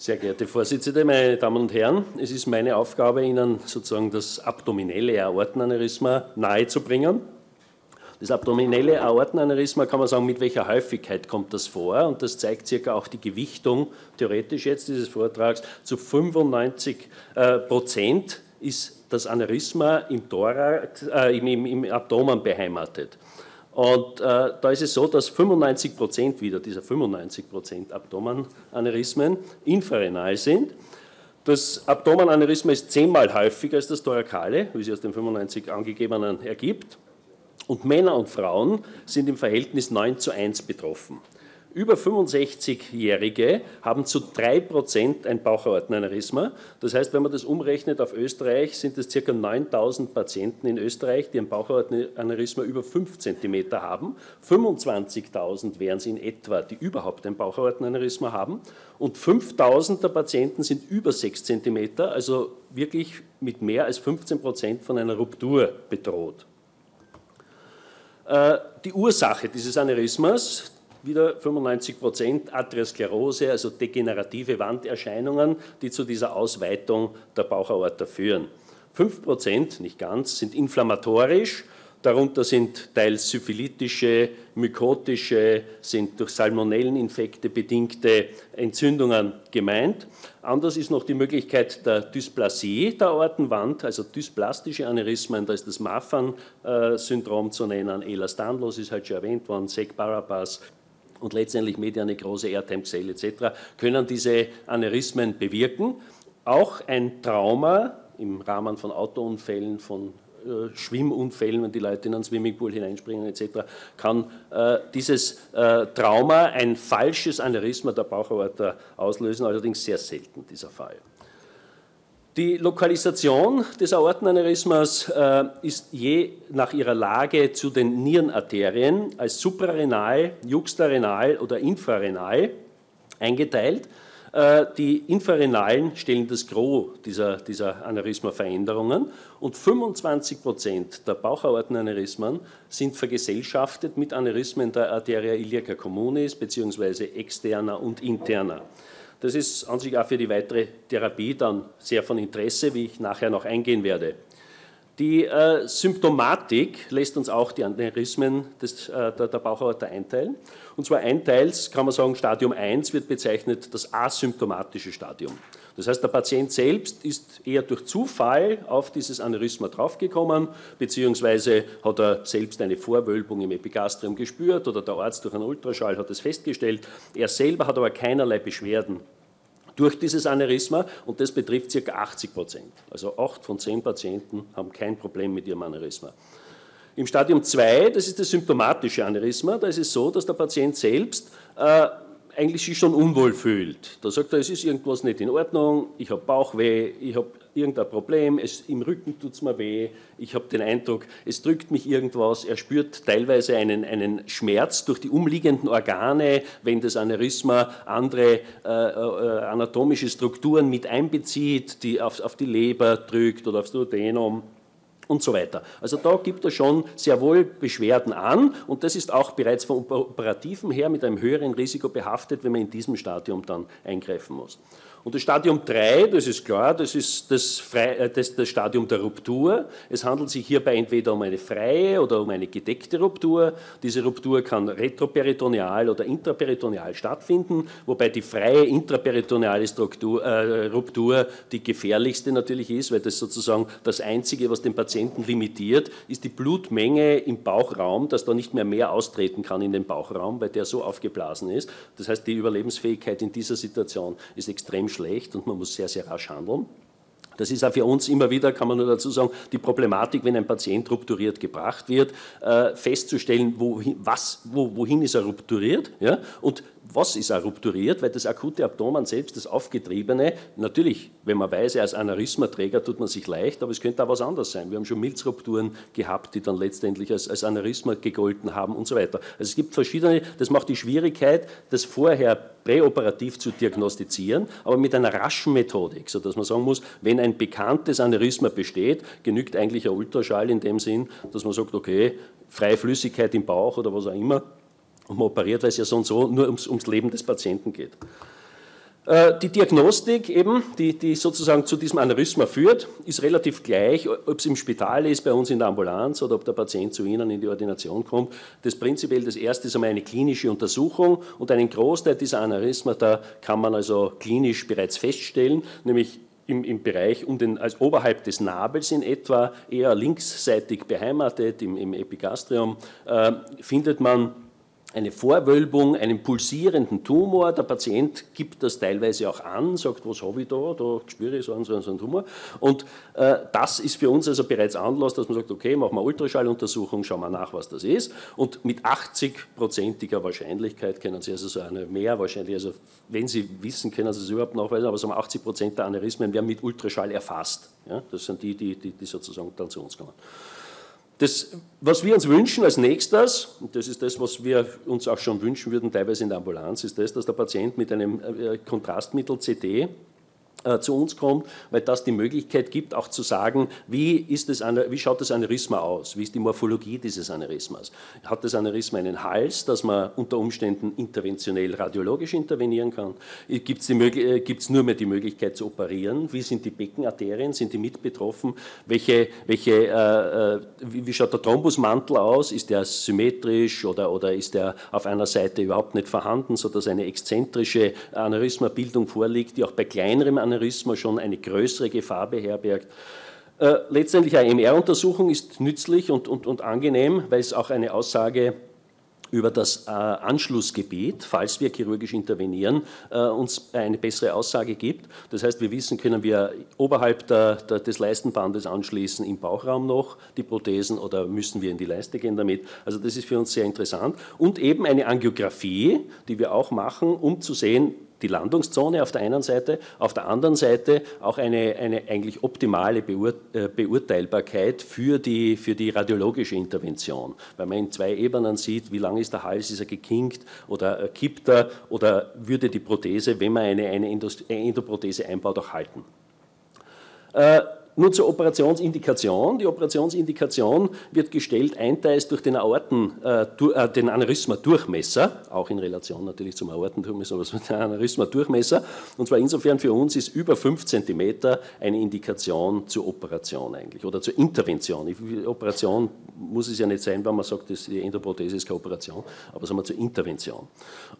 Sehr geehrte Vorsitzende, meine Damen und Herren, es ist meine Aufgabe, Ihnen sozusagen das abdominelle Aortenaneurysma nahezubringen. Das abdominelle Aortenaneurysma kann man sagen, mit welcher Häufigkeit kommt das vor und das zeigt circa auch die Gewichtung, theoretisch jetzt dieses Vortrags, zu 95 äh, Prozent ist das Aneurysma im, Thorax, äh, im, im, im Abdomen beheimatet. Und äh, da ist es so, dass 95 Prozent wieder dieser 95 Prozent Abdomenaneurysmen infrarenal sind. Das Abdomenaneurysma ist zehnmal häufiger als das thorakale, wie sie aus den 95 angegebenen ergibt. Und Männer und Frauen sind im Verhältnis 9 zu 1 betroffen. Über 65-Jährige haben zu 3% ein Bauchaortenaneurysma. Das heißt, wenn man das umrechnet auf Österreich, sind es ca. 9000 Patienten in Österreich, die ein Bauchaortenaneurysma über 5 cm haben. 25.000 wären es in etwa, die überhaupt ein Bauchaortenaneurysma haben. Und 5000 der Patienten sind über 6 cm, also wirklich mit mehr als 15% von einer Ruptur bedroht. Äh, die Ursache dieses Aneurysmas, wieder 95 Prozent Atherosklerose, also degenerative Wanderscheinungen, die zu dieser Ausweitung der Bauchaorta führen. 5 Prozent, nicht ganz, sind inflammatorisch, Darunter sind teils syphilitische, mykotische, sind durch Salmonelleninfekte bedingte Entzündungen gemeint. Anders ist noch die Möglichkeit der Dysplasie der Aortenwand, also dysplastische Aneurysmen, da ist das Marfan-Syndrom zu nennen, Elastanlos ist halt schon erwähnt worden, Sek-Barabas, und letztendlich Medianekrose, Airtime-Cell etc. können diese Aneurysmen bewirken. Auch ein Trauma im Rahmen von Autounfällen, von äh, Schwimmunfällen, wenn die Leute in einen Swimmingpool hineinspringen etc., kann äh, dieses äh, Trauma ein falsches Aneurysma der Bauchaorta auslösen, allerdings sehr selten dieser Fall. Die Lokalisation des Aortenaneurysmas äh, ist je nach ihrer Lage zu den Nierenarterien als suprarenal, juxtarenal oder infrarenal eingeteilt. Äh, die infrarenalen stellen das Gros dieser, dieser Aneurysma-Veränderungen und 25 Prozent der Bauchaortenaneurysmen sind vergesellschaftet mit Aneurysmen der Arteria iliaca communis beziehungsweise externer und interner. Das ist an sich auch für die weitere Therapie dann sehr von Interesse, wie ich nachher noch eingehen werde. Die äh, Symptomatik lässt uns auch die Aneurysmen des, äh, der, der Bauchaorta einteilen. Und zwar einteils kann man sagen, Stadium 1 wird bezeichnet das asymptomatische Stadium. Das heißt, der Patient selbst ist eher durch Zufall auf dieses Aneurysma draufgekommen, beziehungsweise hat er selbst eine Vorwölbung im Epigastrium gespürt oder der Arzt durch einen Ultraschall hat es festgestellt. Er selber hat aber keinerlei Beschwerden durch dieses Aneurysma und das betrifft ca. 80 Prozent. Also 8 von 10 Patienten haben kein Problem mit ihrem Aneurysma. Im Stadium 2, das ist das symptomatische Aneurysma, da ist es so, dass der Patient selbst äh, eigentlich sich schon unwohl fühlt. Da sagt er, es ist irgendwas nicht in Ordnung, ich habe Bauchweh, ich habe irgendein Problem, es, im Rücken tut es mir weh, ich habe den Eindruck, es drückt mich irgendwas, er spürt teilweise einen, einen Schmerz durch die umliegenden Organe, wenn das Aneurysma andere äh, äh, anatomische Strukturen mit einbezieht, die auf, auf die Leber drückt oder aufs Duodenum und so weiter. Also da gibt er schon sehr wohl Beschwerden an und das ist auch bereits vom Operativen her mit einem höheren Risiko behaftet, wenn man in diesem Stadium dann eingreifen muss. Und das Stadium 3, das ist klar, das ist das, Fre äh, das, das, Stadium der Ruptur. Es handelt sich hierbei entweder um eine freie oder um eine gedeckte Ruptur. Diese Ruptur kann retroperitoneal oder intraperitoneal stattfinden, wobei die freie intraperitoneale Struktur, äh, Ruptur die gefährlichste natürlich ist, weil das sozusagen das Einzige, was den Patienten limitiert, ist die Blutmenge im Bauchraum, dass da nicht mehr mehr austreten kann in den Bauchraum, weil der so aufgeblasen ist. Das heißt, die Überlebensfähigkeit in dieser Situation ist extrem schlecht und man muss sehr, sehr rasch handeln. Das ist auch für uns immer wieder, kann man nur dazu sagen, die Problematik, wenn ein Patient rupturiert gebracht wird, äh, festzustellen, wohin, was, wo, wohin ist er rupturiert ja? und was ist er rupturiert, weil das akute Abdomen selbst, das aufgetriebene, natürlich, wenn man weiß, ist Aneurysmaträger, tut man sich leicht, aber es könnte auch was anderes sein. Wir haben schon Milzrupturen gehabt, die dann letztendlich als, als Aneurysma gegolten haben und so weiter. Also es gibt verschiedene, das macht die Schwierigkeit, das vorher präoperativ zu diagnostizieren, aber mit einer raschen Methodik, sodass man sagen muss, wenn ein bekanntes Aneurysma besteht, genügt eigentlich ein Ultraschall in dem Sinn, dass man sagt, okay, freie Flüssigkeit im Bauch oder was auch immer, und man operiert, weil es ja so und so nur ums, ums Leben des Patienten geht. Äh, die Diagnostik eben, die, die, sozusagen zu diesem Aneurysma führt, ist relativ gleich, ob es im Spital ist, bei uns in der Ambulanz oder ob der Patient zu Ihnen in die Ordination kommt. Das prinzipiell das erste ist einmal eine klinische Untersuchung und einen Großteil dieser Aneurysmata kann man also klinisch bereits feststellen, nämlich im, im, Bereich um den, als oberhalb des Nabels in etwa, eher linksseitig beheimatet, im, im Epigastrium, äh, findet man eine Vorwölbung, einen pulsierenden Tumor. Der Patient gibt das teilweise auch an, sagt, was habe ich da, da spüre ich so einen, so einen, so einen Tumor. Und äh, das ist für uns also bereits Anlass, dass man sagt, okay, machen wir Ultraschalluntersuchung, schauen wir nach, was das ist. Und mit 80-prozentiger Wahrscheinlichkeit können Sie also so eine mehr wahrscheinlich, also wenn Sie wissen, können Sie es überhaupt nachweisen, aber so 80 Prozent der Aneurysmen werden mit Ultraschall erfasst. Ja? Das sind die, die, die, die sozusagen dann zu uns kommen. Das, was wir uns wünschen als nächstes, und das ist das, was wir uns auch schon wünschen würden, teilweise in der Ambulanz, ist das, dass der Patient mit einem äh, Kontrastmittel äh, zu uns kommt, weil das die Möglichkeit gibt, auch zu sagen, wie, ist das, wie schaut das Aneurysma aus, wie ist die Morphologie dieses Aneurysmas. Hat das Aneurysma einen Hals, dass man unter Umständen interventionell radiologisch intervenieren kann? Gibt es äh, nur mehr die Möglichkeit zu operieren? Wie sind die Beckenarterien, sind die mit betroffen? Welche, welche, äh, äh wie, wie, schaut der Thrombusmantel aus? Ist der symmetrisch oder, oder ist der auf einer Seite überhaupt nicht vorhanden, sodass eine exzentrische Aneurysmabildung vorliegt, die auch bei kleinerem Aneurysma schon eine größere Gefahr beherbergt. Äh, letztendlich eine MR-Untersuchung ist nützlich und, und, und angenehm, weil es auch eine Aussage über das äh, Anschlussgebiet, falls wir chirurgisch intervenieren, äh, uns eine bessere Aussage gibt. Das heißt, wir wissen, können wir oberhalb der, der, des Leistenbandes anschließen, im Bauchraum noch die Prothesen oder müssen wir in die Leiste gehen damit. Also das ist für uns sehr interessant. Und eben eine Angiografie, die wir auch machen, um zu sehen, die Landungszone auf der einen Seite, auf der anderen Seite auch eine, eine eigentlich optimale Beur, äh, Beurteilbarkeit für die, für die radiologische Intervention, weil man in zwei Ebenen sieht, wie lang ist der Hals, ist er gekinkt oder äh, kippt er oder würde die Prothese, wenn man eine, eine Endoprothese einbaut, auch halten. Äh, nur zur Operationsindikation. Die Operationsindikation wird gestellt, ein Teil ist durch den, Aorten, äh, äh, den Aneurysma-Durchmesser, auch in Relation natürlich zum Aortendurchmesser, aber den Aneurysma-Durchmesser. Und zwar insofern für uns ist über 5 cm eine Indikation zur Operation eigentlich oder zur Intervention. Operation muss es ja nicht sein, wenn man sagt, dass die Endoprothese ist keine Operation, aber sagen wir zur Intervention.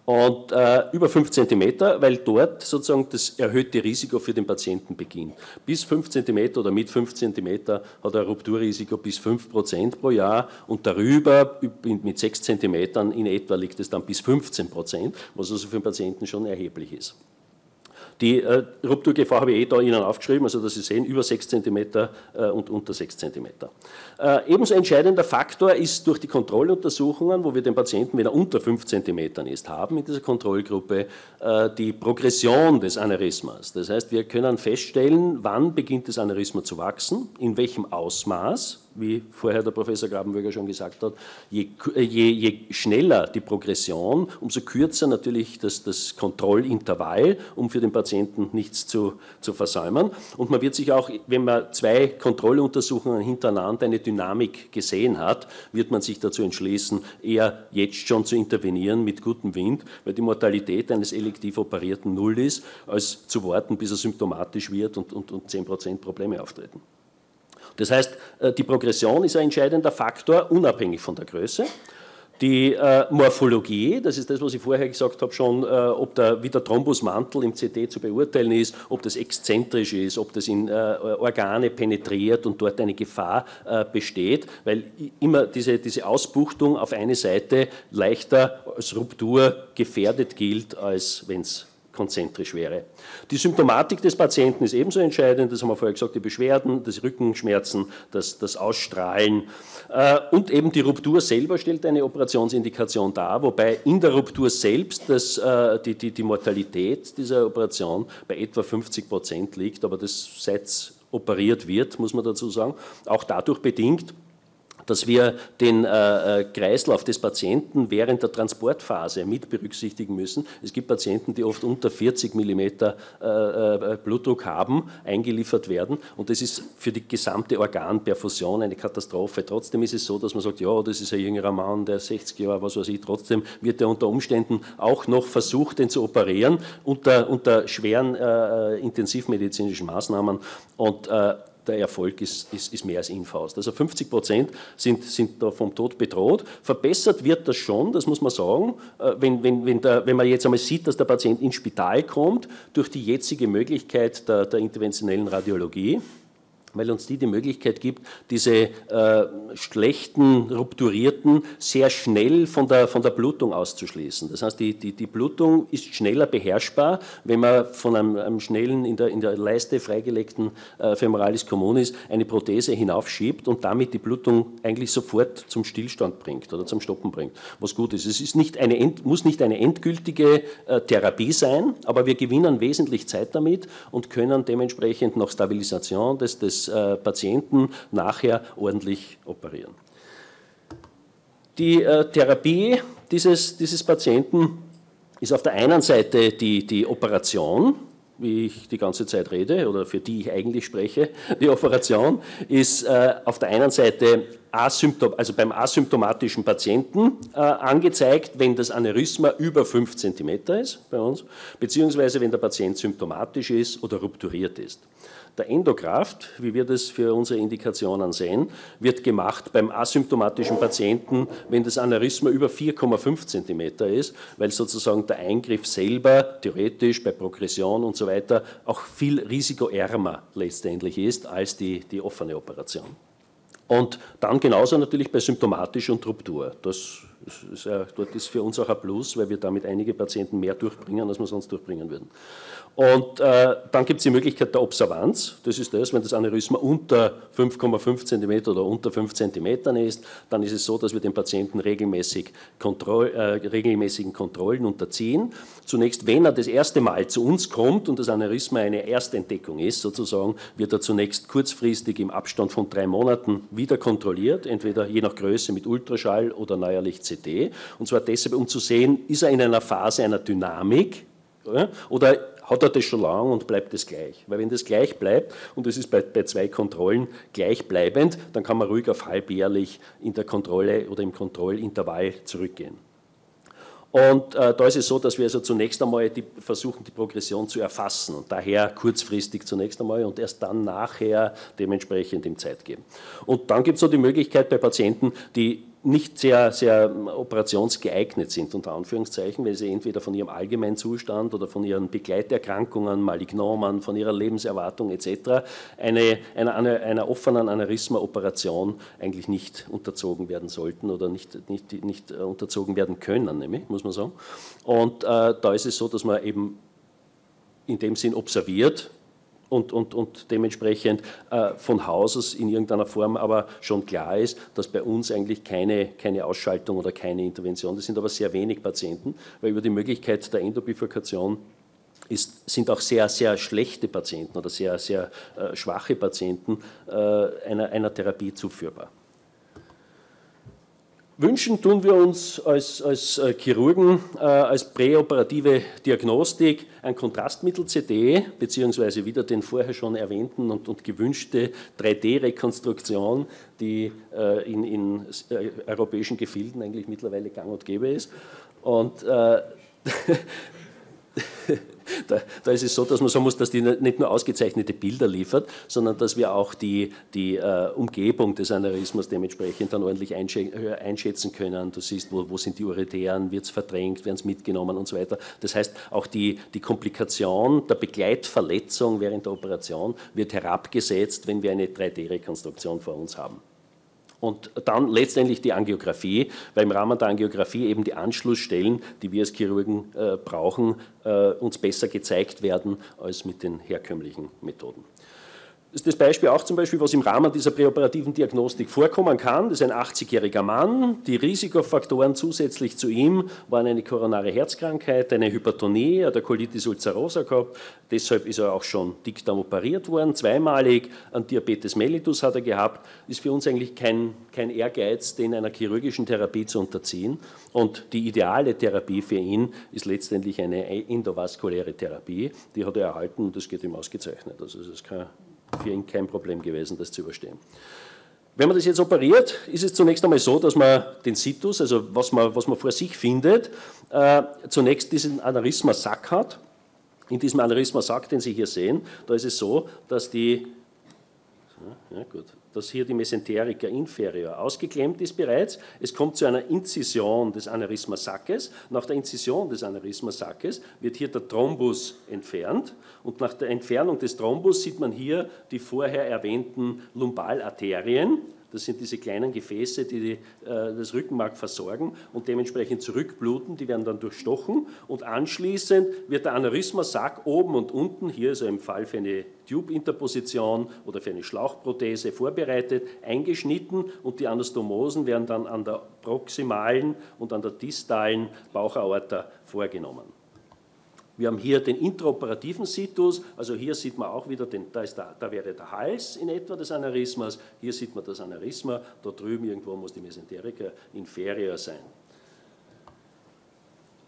Und äh, über 5 cm, weil dort sozusagen das erhöhte Risiko für den Patienten beginnt. Bis 5 cm oder oder mit 5 cm hat ein Rupturrisiko bis 5 Prozent pro Jahr und darüber mit 6 cm in etwa liegt es dann bis 15 Prozent, was also für den Patienten schon erheblich ist. Die äh, Rupturgefahr habe ich eh da Ihnen aufgeschrieben, also dass Sie sehen, über 6 cm äh, und unter 6 cm. Äh, ebenso entscheidender Faktor ist durch die Kontrolluntersuchungen, wo wir den Patienten, wenn er unter 5 cm ist, haben in dieser Kontrollgruppe äh, die Progression des Aneurysmas. Das heißt, wir können feststellen, wann beginnt das Aneurysma zu wachsen, in welchem Ausmaß wie vorher der Professor Grabenberger schon gesagt hat, je, je, je schneller die Progression, umso kürzer natürlich das, das, Kontrollintervall, um für den Patienten nichts zu, zu versäumen. Und man wird sich auch, wenn man zwei Kontrolluntersuchungen hintereinander eine Dynamik gesehen hat, wird man sich dazu entschließen, eher jetzt schon zu intervenieren mit gutem Wind, weil die Mortalität eines elektiv Operierten null ist, als zu warten, bis er symptomatisch wird und, und, und 10% Probleme auftreten. Das heißt, äh, die Progression ist ein entscheidender Faktor, unabhängig von der Größe. Die äh, Morphologie, das ist das, was ich vorher gesagt habe, schon, äh, ob der, wie der Thrombusmantel im CT zu beurteilen ist, ob das exzentrisch ist, ob das in äh, Organe penetriert und dort eine Gefahr äh, besteht, weil immer diese, diese Ausbuchtung auf eine Seite leichter als Ruptur gefährdet gilt, als wenn es konzentrisch wäre. Die Symptomatik des Patienten ist ebenso entscheidend, das haben wir vorher gesagt, die Beschwerden, das Rückenschmerzen, das, das Ausstrahlen äh, und eben die Ruptur selber stellt eine Operationsindikation dar, wobei in der Ruptur selbst das, äh, die, die, die Mortalität dieser Operation bei etwa 50 Prozent liegt, aber das seit operiert wird, muss man dazu sagen, auch dadurch bedingt, dass wir den äh, äh, Kreislauf des Patienten während der Transportphase mit berücksichtigen müssen. Es gibt Patienten, die oft unter 40 mm äh, Blutdruck haben, eingeliefert werden und das ist für die gesamte Organperfusion eine Katastrophe. Trotzdem ist es so, dass man sagt, ja, das ist ein jüngerer Mann, der 60 Jahre, was weiß ich, trotzdem wird er unter Umständen auch noch versucht, den zu operieren unter, unter schweren äh, intensivmedizinischen Maßnahmen und äh, der Erfolg ist, ist, ist, mehr als infaust. Also 50 Prozent sind, sind da vom Tod bedroht. Verbessert wird das schon, das muss man sagen, äh, wenn, wenn, wenn, der, wenn man jetzt einmal sieht, dass der Patient ins Spital kommt, durch die jetzige Möglichkeit der, der interventionellen Radiologie weil uns die die Möglichkeit gibt, diese äh, schlechten, rupturierten sehr schnell von der, von der Blutung auszuschließen. Das heißt, die, die, die Blutung ist schneller beherrschbar, wenn man von einem, einem schnellen, in der, in der Leiste freigelegten äh, Femoralis communis eine Prothese hinaufschiebt und damit die Blutung eigentlich sofort zum Stillstand bringt oder zum Stoppen bringt, was gut ist. Es ist nicht eine, muss nicht eine endgültige äh, Therapie sein, aber wir gewinnen wesentlich Zeit damit und können dementsprechend nach Stabilisation des, des äh, Patienten nachher ordentlich operieren. Die äh, Therapie dieses, dieses Patienten ist auf der einen Seite die, die Operation, wie ich die ganze Zeit rede oder für die ich eigentlich spreche, die Operation ist äh, auf der einen Seite also beim asymptomatischen Patienten äh, angezeigt, wenn das Aneurysma über 5 cm ist bei uns, beziehungsweise wenn der Patient symptomatisch ist oder rupturiert ist. Der Endokraft, wie wir das für unsere Indikationen sehen, wird gemacht beim asymptomatischen Patienten, wenn das Aneurysma über 4,5 cm ist, weil sozusagen der Eingriff selber theoretisch bei Progression und so weiter auch viel risikoärmer letztendlich ist als die, die offene Operation. Und dann genauso natürlich bei symptomatisch und Ruptur. Das ist, ist, dort ist für uns auch ein Plus, weil wir damit einige Patienten mehr durchbringen, als wir sonst durchbringen würden. Und äh, dann gibt es die Möglichkeit der Observanz. Das ist das, wenn das Aneurysma unter 5,5 cm oder unter 5 cm ist, dann ist es so, dass wir den Patienten regelmäßig Kontroll, äh, regelmäßigen Kontrollen unterziehen. Zunächst, wenn er das erste Mal zu uns kommt und das Aneurysma eine Erstentdeckung ist, sozusagen, wird er zunächst kurzfristig im Abstand von drei Monaten wieder kontrolliert, entweder je nach Größe mit Ultraschall oder neuerlich CT. Und zwar deshalb, um zu sehen, ist er in einer Phase einer Dynamik oder hat er das schon lange und bleibt es gleich. Weil wenn das gleich bleibt, und es ist bei, bei zwei Kontrollen gleichbleibend, dann kann man ruhig auf halbjährlich in der Kontrolle oder im Kontrollintervall zurückgehen. Und äh, da ist es so, dass wir also zunächst einmal die, versuchen, die Progression zu erfassen und daher kurzfristig zunächst einmal und erst dann nachher dementsprechend im Zeit geben. Und dann gibt es so die Möglichkeit bei Patienten, die nicht sehr, sehr operationsgeeignet sind, unter Anführungszeichen, weil sie entweder von ihrem allgemeinen Zustand oder von ihren Begleiterkrankungen, Malignomen, von ihrer Lebenserwartung etc. eine, einer, einer, einer offenen Aneurysma-Operation eigentlich nicht unterzogen werden sollten oder nicht, nicht, nicht unterzogen werden können, nämlich, muss man sagen. Und äh, da ist es so, dass man eben in dem Sinn observiert, und, und, und dementsprechend äh, von Haus aus in irgendeiner Form aber schon klar ist, dass bei uns eigentlich keine, keine Ausschaltung oder keine Intervention, das sind aber sehr wenig Patienten, weil über die Möglichkeit der Endobifurkation ist, sind auch sehr, sehr schlechte Patienten oder sehr, sehr äh, schwache Patienten äh, einer, einer Therapie zuführbar. Wünschen tun wir uns als, als äh, Chirurgen äh, als präoperative Diagnostik ein Kontrastmittel-CD, beziehungsweise wieder den vorher schon erwähnten und, und gewünschte 3D-Rekonstruktion, die äh, in, in äh, europäischen Gefilden eigentlich mittlerweile gang und gäbe ist. Und äh, da, da, ist es so, dass man sagen muss, dass die nicht nur ausgezeichnete Bilder liefert, sondern dass wir auch die, die äh, Umgebung des Aneurysmas dementsprechend dann ordentlich äh, einschätzen können. Du siehst, wo, wo sind die Uretären, wird es verdrängt, werden es mitgenommen und so weiter. Das heißt, auch die, die Komplikation der Begleitverletzung während der Operation wird herabgesetzt, wenn wir eine 3D-Rekonstruktion vor uns haben. Und dann letztendlich die Angiografie, weil im Rahmen der Angiografie eben die Anschlussstellen, die wir als Chirurgen äh, brauchen, äh, uns besser gezeigt werden als mit den herkömmlichen Methoden. Ist das Beispiel auch zum Beispiel, was im Rahmen dieser präoperativen Diagnostik vorkommen kann. Das ist ein 80-jähriger Mann. Die Risikofaktoren zusätzlich zu ihm waren eine koronare Herzkrankheit, eine Hypertonie, hat eine Colitis ulcerosa gehabt. Deshalb ist er auch schon dickdarm operiert worden, zweimalig. Ein Diabetes mellitus hat er gehabt. Ist für uns eigentlich kein, kein Ehrgeiz, den einer chirurgischen Therapie zu unterziehen. Und die ideale Therapie für ihn ist letztendlich eine endovaskuläre Therapie. Die hat er erhalten und das geht ihm ausgezeichnet. Also das ist kein für ihn kein Problem gewesen, das zu überstehen. Wenn man das jetzt operiert, ist es zunächst einmal so, dass man den Situs, also was man, was man vor sich findet, äh, zunächst diesen Aneurysma-Sack hat. In diesem Aneurysma-Sack, den Sie hier sehen, da ist es so, dass die, ja gut, dass hier die Mesenterica inferior ausgeklemmt ist bereits. Es kommt zu einer Inzision des Aneurysmasackes. Nach der Inzision des Aneurysmasackes wird hier der Thrombus entfernt und nach der Entfernung des Thrombus sieht man hier die vorher erwähnten Lumbalarterien. Das sind diese kleinen Gefäße, die, äh, das Rückenmark versorgen und dementsprechend zurückbluten. Die werden dann durchstochen und anschließend wird der Aneurysmasack oben und unten, hier also im Fall für eine Tube-Interposition oder für eine Schlauchprothese vorbereitet, eingeschnitten und die Anastomosen werden dann an der proximalen und an der distalen Bauchaorta vorgenommen. Wir haben hier den intraoperativen Situs, also hier sieht man auch wieder, den, da, der, da, wäre der Hals in etwa des Aneurysmas, hier sieht man das Aneurysma, da drüben irgendwo muss die Mesenterica inferior sein.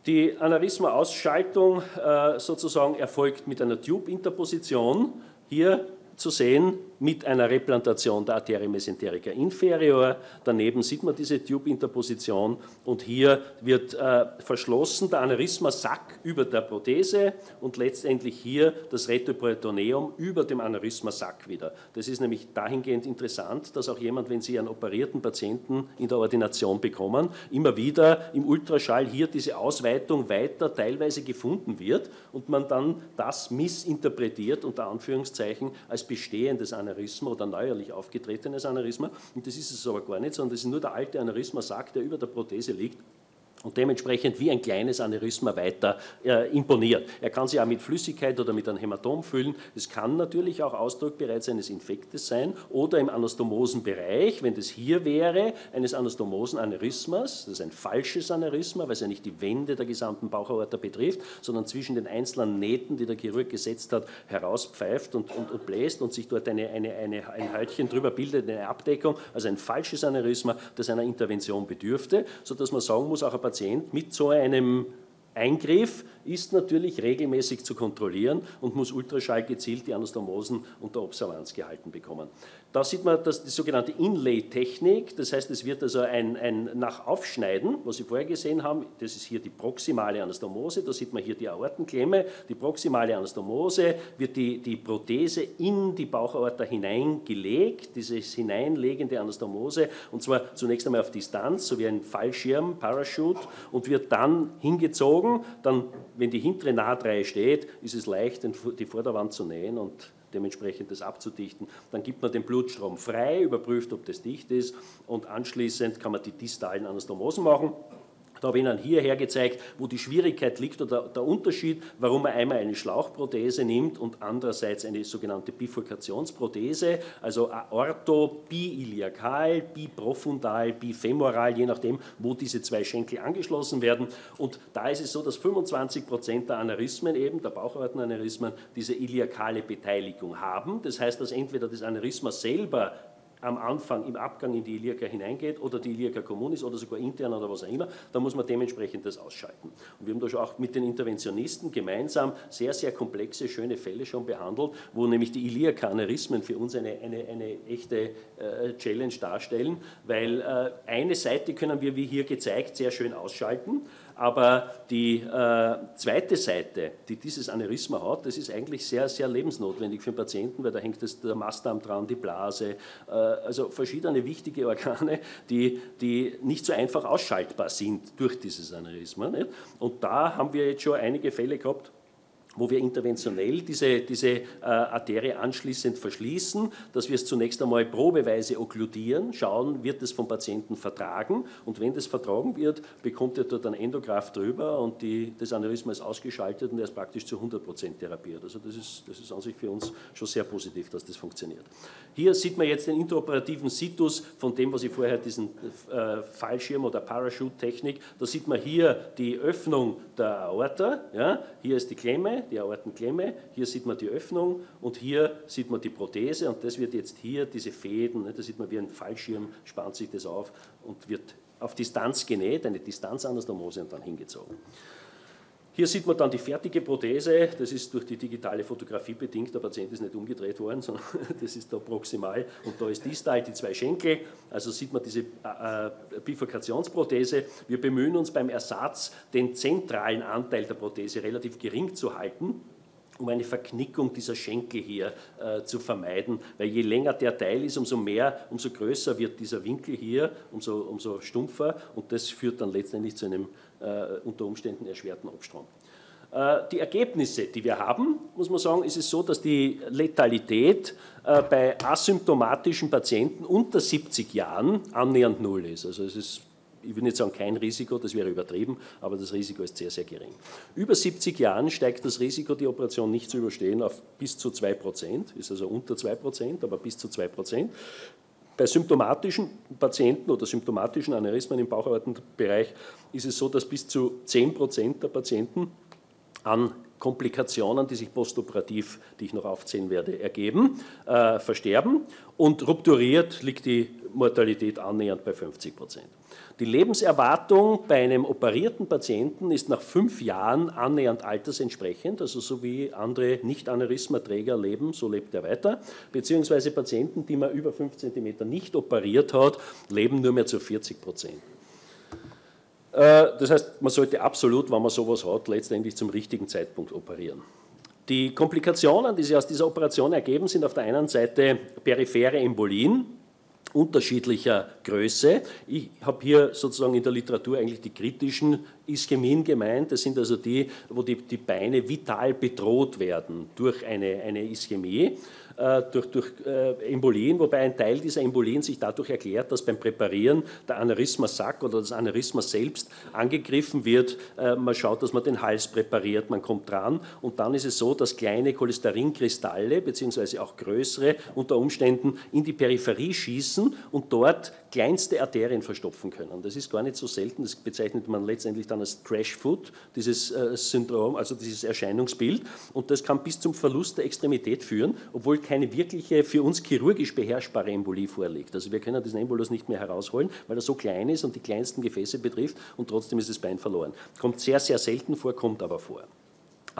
Die Aneurysma-Ausschaltung äh, sozusagen erfolgt mit einer Tube-Interposition. Hier zu sehen mit einer Replantation der Arterie mesenterica inferior. Daneben sieht man diese Tube-Interposition und hier wird äh, verschlossen der Aneurysma-Sack über der Prothese und letztendlich hier das Retroperitoneum über dem Aneurysma-Sack wieder. Das ist nämlich dahingehend interessant, dass auch jemand, wenn Sie einen operierten Patienten in der Ordination bekommen, immer wieder im Ultraschall hier diese Ausweitung weiter teilweise gefunden wird und man dann das missinterpretiert, unter Anführungszeichen, als bestehendes Aneurysma oder neuerlich aufgetretenes Aneurysma. Und das ist es aber gar nicht, sondern das ist nur der alte Aneurysma-Sack, der über der Prothese liegt und dementsprechend wie ein kleines Aneurysma weiter äh, imponiert. Er kann sich auch mit Flüssigkeit oder mit einem Hämatom füllen. Es kann natürlich auch Ausdruck bereits eines Infektes sein oder im Anastomosenbereich, wenn das hier wäre, eines Anastomosenaneurysmas. Das ist ein falsches Aneurysma, weil es ja nicht die Wände der gesamten Bauchaorta betrifft, sondern zwischen den einzelnen Nähten, die der Chirurg gesetzt hat, herauspfeift und, und, und bläst und sich dort eine, eine, eine, ein Hältchen drüber bildet, eine Abdeckung. Also ein falsches Aneurysma, das einer Intervention bedürfte, sodass man sagen muss, auch ein Patient mit so einem Eingriff ist natürlich regelmäßig zu kontrollieren und muss Ultraschall gezielt die Anastomosen unter Observanz gehalten bekommen. Da sieht man das, die sogenannte Inlay-Technik, das heißt, es wird also ein, ein nach Aufschneiden, was Sie vorher gesehen haben, das ist hier die proximale Anastomose, da sieht man hier die Aortenklemme, die proximale Anastomose, wird die, die Prothese in die Bauchaorta hineingelegt, dieses hineinlegende Anastomose, und zwar zunächst einmal auf Distanz, so wie ein Fallschirm, Parachute, und wird dann hingezogen, dann, wenn die hintere Nahtreihe steht, ist es leicht, die Vorderwand zu nähen und dementsprechend das abzudichten. Dann gibt man den Blutstrom frei, überprüft, ob das dicht ist und anschließend kann man die distalen Anastomosen machen. Da habe ich Ihnen hierher gezeigt, wo die Schwierigkeit liegt oder der Unterschied, warum man einmal eine Schlauchprothese nimmt und andererseits eine sogenannte Bifurkationsprothese, also Aorto biiliakal, biprofundal, bifemoral, je nachdem, wo diese zwei Schenkel angeschlossen werden. Und da ist es so, dass 25 Prozent der Aneurysmen eben, der Bauchortenaneurysmen, diese iliakale Beteiligung haben. Das heißt, dass entweder das Aneurysma selber am Anfang im Abgang in die Ilirka hineingeht oder die Ilirka communis oder sogar intern oder was auch immer, dann muss man dementsprechend das ausschalten. Und wir haben da schon auch mit den Interventionisten gemeinsam sehr, sehr komplexe, schöne Fälle schon behandelt, wo nämlich die Ilirka-Aneurysmen für uns eine, eine, eine echte äh, Challenge darstellen, weil äh, eine Seite können wir, wie hier gezeigt, sehr schön ausschalten aber die äh, zweite Seite, die dieses Aneurysma hat, das ist eigentlich sehr, sehr lebensnotwendig für den Patienten, weil da hängt das, der Mastdarm dran, die Blase, äh, also verschiedene wichtige Organe, die, die nicht so einfach ausschaltbar sind durch dieses Aneurysma. Nicht? Und da haben wir jetzt schon einige Fälle gehabt, wo wir interventionell diese, diese äh, Arterie anschließend verschließen, dass wir es zunächst einmal probeweise okkludieren, schauen, wird es vom Patienten vertragen und wenn das vertragen wird, bekommt er dort ein Endograph drüber und die, das Aneurysma ist ausgeschaltet und er ist praktisch zu 100% therapiert. Also das ist, das ist an sich für uns schon sehr positiv, dass das funktioniert. Hier sieht man jetzt den interoperativen Situs von dem, was ich vorher diesen äh, Fallschirm oder Parachute-Technik, da sieht man hier die Öffnung der Aorta, ja, hier ist die Klemme, die Aortenklemme, hier sieht man die Öffnung und hier sieht man die Prothese und das wird jetzt hier, diese Fäden, ne, da sieht man wie ein Fallschirm, spannt sich das auf und wird auf Distanz genäht, eine Distanzanastomose und dann hingezogen. Hier sieht man dann die fertige Prothese, das ist durch die digitale Fotografie bedingt, der Patient ist nicht umgedreht worden, sondern das ist da proximal. Und da ist distal die zwei Schenkel, also sieht man diese äh, äh, Bifurkationsprothese. Wir bemühen uns beim Ersatz, den zentralen Anteil der Prothese relativ gering zu halten, um eine Verknickung dieser Schenkel hier äh, zu vermeiden, weil je länger der Teil ist, umso mehr, umso größer wird dieser Winkel hier, umso, umso stumpfer und das führt dann letztendlich zu einem äh, unter Umständen erschwerten Abstrom. Äh, die Ergebnisse, die wir haben, muss man sagen, ist es so, dass die Letalität äh, bei asymptomatischen Patienten unter 70 Jahren annähernd null ist. Also es ist ich will nicht sagen kein Risiko, das wäre übertrieben, aber das Risiko ist sehr, sehr gering. Über 70 Jahren steigt das Risiko, die Operation nicht zu überstehen, auf bis zu 2 Prozent, ist also unter 2 Prozent, aber bis zu 2 Prozent. Bei symptomatischen Patienten oder symptomatischen Aneurysmen im Bauchaortenbereich ist es so, dass bis zu 10 Prozent der Patienten an Komplikationen, die sich postoperativ, die ich noch aufzählen werde, ergeben, äh, versterben. Und rupturiert liegt die Mortalität annähernd bei 50 Prozent. Die Lebenserwartung bei einem operierten Patienten ist nach fünf Jahren annähernd altersentsprechend, also so wie andere Nicht-Aneurysmaträger leben, so lebt er weiter, beziehungsweise Patienten, die man über 5 cm nicht operiert hat, leben nur mehr zu 40 Prozent. Äh, das heißt, man sollte absolut, wenn man sowas hat, letztendlich zum richtigen Zeitpunkt operieren. Die Komplikationen, die sich aus dieser Operation ergeben, sind auf der einen Seite periphere Embolien, unterschiedlicher Größe. Ich habe hier sozusagen in der Literatur eigentlich die kritischen Ischämien gemeint. Das sind also die, wo die, die Beine vital bedroht werden durch eine, eine Ischämie. Äh, durch, durch äh, Embolien, wobei ein Teil dieser Embolien sich dadurch erklärt, dass beim Präparieren der Aneurysma-Sack oder das Aneurysma selbst angegriffen wird. Äh, man schaut, dass man den Hals präpariert, man kommt dran und dann ist es so, dass kleine Cholesterinkristalle beziehungsweise auch größere unter Umständen in die Peripherie schießen und dort kleinste Arterien verstopfen können. Das ist gar nicht so selten, das bezeichnet man letztendlich dann als Trash Foot, dieses Syndrom, also dieses Erscheinungsbild und das kann bis zum Verlust der Extremität führen, obwohl keine wirkliche für uns chirurgisch beherrschbare Embolie vorliegt. Also wir können diesen Embolus nicht mehr herausholen, weil er so klein ist und die kleinsten Gefäße betrifft und trotzdem ist das Bein verloren. Kommt sehr, sehr selten vor, kommt aber vor.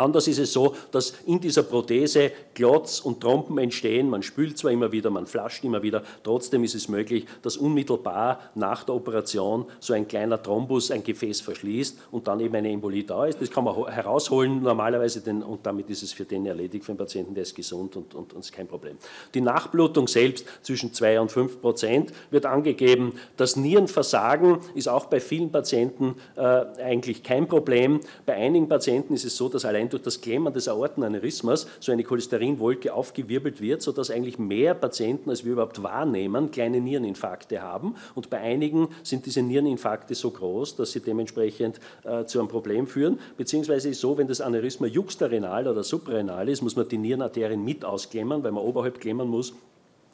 Anders ist es so, dass in dieser Prothese Klotz und Trompen entstehen. Man spült zwar immer wieder, man flascht immer wieder, trotzdem ist es möglich, dass unmittelbar nach der Operation so ein kleiner Thrombus ein Gefäß verschließt und dann eben eine Embolie da ist. Das kann man herausholen normalerweise den, und damit ist es für den erledigt, für den Patienten, der ist gesund und, und, und ist kein Problem. Die Nachblutung selbst zwischen 2 und 5 Prozent wird angegeben. Das Nierenversagen ist auch bei vielen Patienten äh, eigentlich kein Problem. Bei einigen Patienten ist es so, dass allein durch das Klemmern des Aortenaneurysmas so eine Cholesterinwolke aufgewirbelt wird, sodass eigentlich mehr Patienten, als wir überhaupt wahrnehmen, kleine Niereninfarkte haben. Und bei einigen sind diese Niereninfarkte so groß, dass sie dementsprechend äh, zu einem Problem führen. Beziehungsweise ist so, wenn das Aneurysma juxtarenal oder suprarenal ist, muss man die Nierenarterien mit ausklemmern, weil man oberhalb klemmern muss.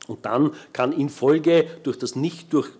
Und dann kann in Folge durch das nicht durch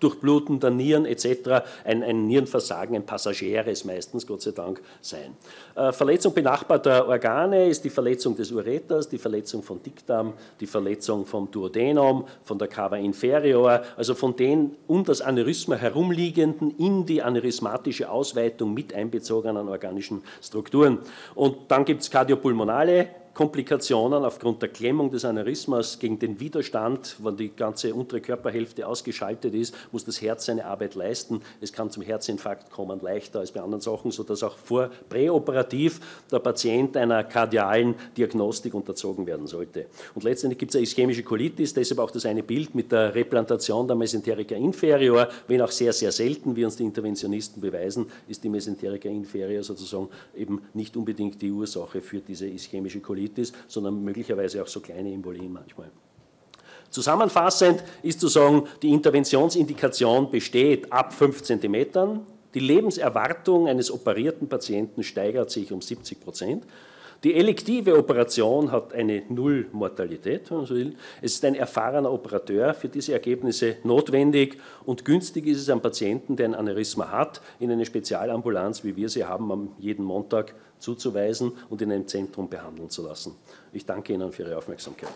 Durchbluten der Nieren etc. Ein, ein, Nierenversagen, ein passageres meistens, Gott sei Dank, sein. Äh, Verletzung benachbarter Organe ist die Verletzung des Ureters, die Verletzung von Dickdarm, die Verletzung vom Duodenum, von der Cava inferior, also von den um das Aneurysma herumliegenden, in die aneurysmatische Ausweitung mit einbezogenen organischen Strukturen. Und dann gibt es kardiopulmonale Komplikationen aufgrund der Klemmung des Aneurysmas gegen den Widerstand, wenn die ganze untere Körperhälfte ausgeschaltet ist, muss das Herz seine Arbeit leisten. Es kann zum Herzinfarkt kommen, leichter als bei anderen Sachen, sodass auch vor präoperativ der Patient einer kardialen Diagnostik unterzogen werden sollte. Und letztendlich gibt es eine ischämische Colitis, deshalb auch das eine Bild mit der Replantation der Mesenterica inferior, wenn auch sehr, sehr selten, wie uns die Interventionisten beweisen, ist die Mesenterica inferior sozusagen eben nicht unbedingt die Ursache für diese ischämische Colitis, sondern möglicherweise auch so kleine Embolien manchmal. Zusammenfassend ist zu sagen, die Interventionsindikation besteht ab 5 cm. Die Lebenserwartung eines operierten Patienten steigert sich um 70 Prozent. Die elektive Operation hat eine Null-Mortalität, wenn man so will. Es ist ein erfahrener Operateur für diese Ergebnisse notwendig und günstig ist es einem Patienten, der ein Aneurysma hat, in eine Spezialambulanz, wie wir sie haben, am jeden Montag zuzuweisen und in einem Zentrum behandeln zu lassen. Ich danke Ihnen für Ihre Aufmerksamkeit.